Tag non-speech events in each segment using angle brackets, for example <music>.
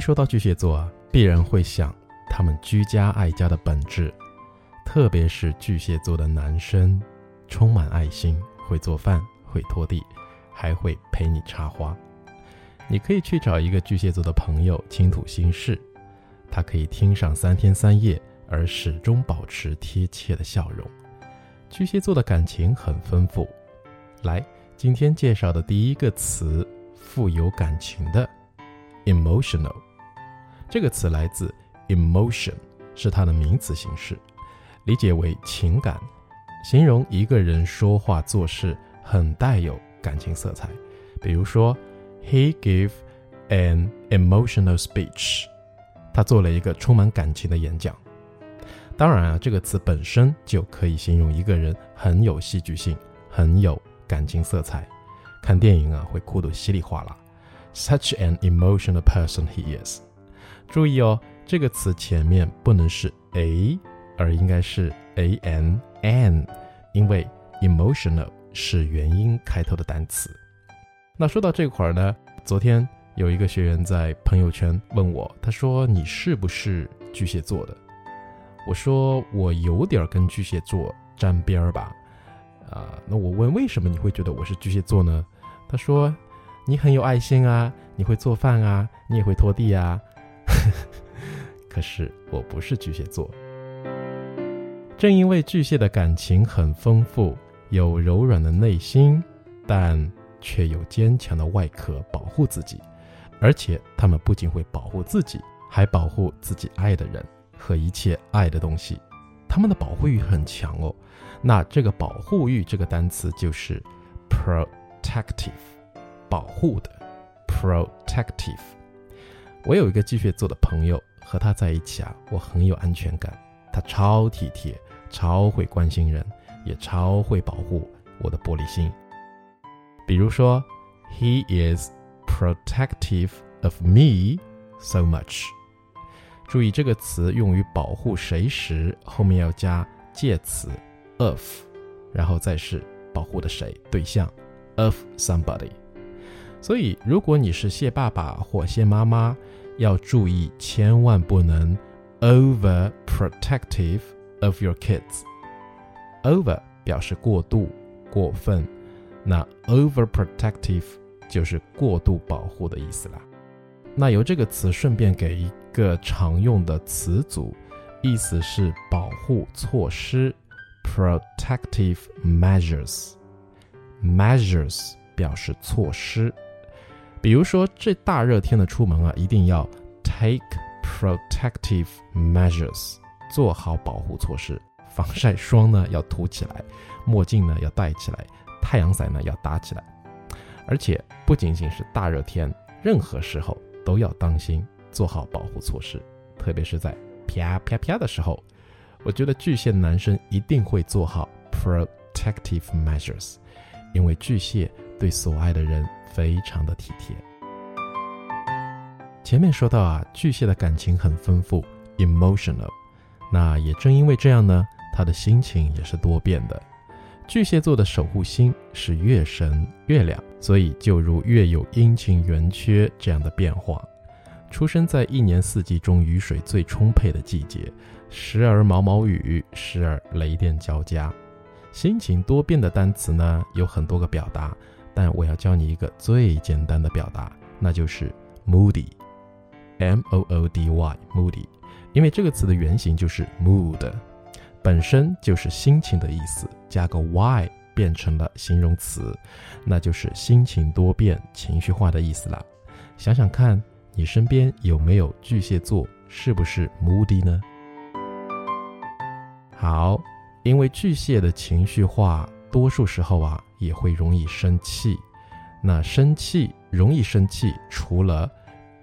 说到巨蟹座啊，必然会想他们居家爱家的本质，特别是巨蟹座的男生，充满爱心，会做饭，会拖地，还会陪你插花。你可以去找一个巨蟹座的朋友倾吐心事，他可以听上三天三夜，而始终保持贴切的笑容。巨蟹座的感情很丰富。来，今天介绍的第一个词，富有感情的，emotional。这个词来自 emotion，是它的名词形式，理解为情感，形容一个人说话做事很带有感情色彩。比如说。He gave an emotional speech。他做了一个充满感情的演讲。当然啊，这个词本身就可以形容一个人很有戏剧性，很有感情色彩。看电影啊，会哭得稀里哗啦。Such an emotional person he is。注意哦，这个词前面不能是 a，而应该是 a n n，因为 emotional 是元音开头的单词。那说到这块儿呢，昨天有一个学员在朋友圈问我，他说：“你是不是巨蟹座的？”我说：“我有点跟巨蟹座沾边儿吧。”啊，那我问为什么你会觉得我是巨蟹座呢？他说：“你很有爱心啊，你会做饭啊，你也会拖地啊。” <laughs> 可是我不是巨蟹座。正因为巨蟹的感情很丰富，有柔软的内心，但。却有坚强的外壳保护自己，而且他们不仅会保护自己，还保护自己爱的人和一切爱的东西。他们的保护欲很强哦。那这个保护欲这个单词就是 protective，保护的 protective。我有一个巨蟹座的朋友，和他在一起啊，我很有安全感。他超体贴，超会关心人，也超会保护我的玻璃心。比如说，He is protective of me so much。注意这个词用于保护谁时，后面要加介词 of，然后再是保护的谁对象 of somebody。所以，如果你是蟹爸爸或蟹妈妈，要注意千万不能 over protective of your kids。over 表示过度、过分。那 overprotective 就是过度保护的意思啦。那由这个词顺便给一个常用的词组，意思是保护措施，protective measures。measures 表示措施。比如说这大热天的出门啊，一定要 take protective measures，做好保护措施。防晒霜呢要涂起来，墨镜呢要戴起来。太阳伞呢要搭起来，而且不仅仅是大热天，任何时候都要当心，做好保护措施。特别是在啪啪啪的时候，我觉得巨蟹男生一定会做好 protective measures，因为巨蟹对所爱的人非常的体贴。前面说到啊，巨蟹的感情很丰富，emotional，那也正因为这样呢，他的心情也是多变的。巨蟹座的守护星是月神月亮，所以就如月有阴晴圆缺这样的变化。出生在一年四季中雨水最充沛的季节，时而毛毛雨，时而雷电交加。心情多变的单词呢有很多个表达，但我要教你一个最简单的表达，那就是 moody，m o o d y，moody，因为这个词的原型就是 mood。本身就是心情的意思，加个 y 变成了形容词，那就是心情多变、情绪化的意思了。想想看，你身边有没有巨蟹座？是不是 moody 呢？好，因为巨蟹的情绪化，多数时候啊也会容易生气。那生气、容易生气，除了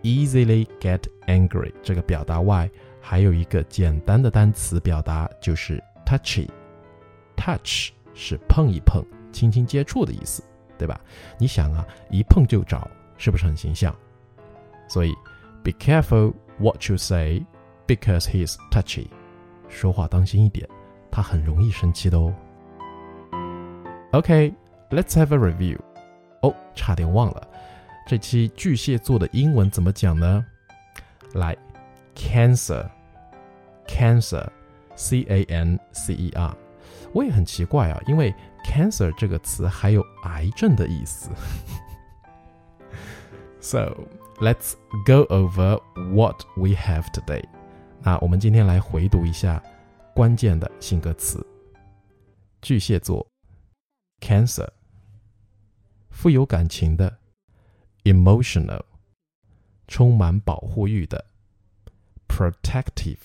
easily get angry 这个表达外，还有一个简单的单词表达就是 touchy，touch 是碰一碰、轻轻接触的意思，对吧？你想啊，一碰就着，是不是很形象？所以，be careful what you say because he's touchy。说话当心一点，他很容易生气的哦。OK，let's have a review。哦，差点忘了，这期巨蟹座的英文怎么讲呢？来，cancer，cancer，c a n c e r，我也很奇怪啊，因为 cancer 这个词还有癌症的意思。So let's go over what we have today。那我们今天来回读一下关键的性格词。巨蟹座，Cancer，富有感情的，emotional，充满保护欲的，protective，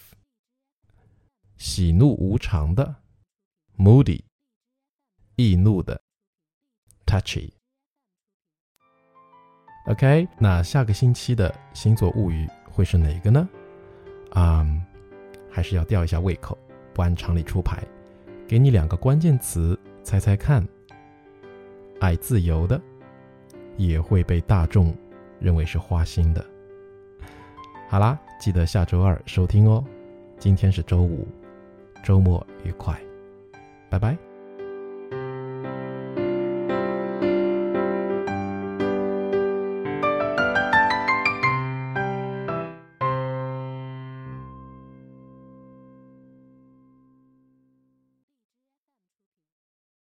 喜怒无常的，moody，易怒的，touchy。OK，那下个星期的星座物语会是哪个呢？啊，还是要吊一下胃口，不按常理出牌。给你两个关键词，猜猜看。爱自由的，也会被大众认为是花心的。好啦，记得下周二收听哦。今天是周五，周末愉快，拜拜。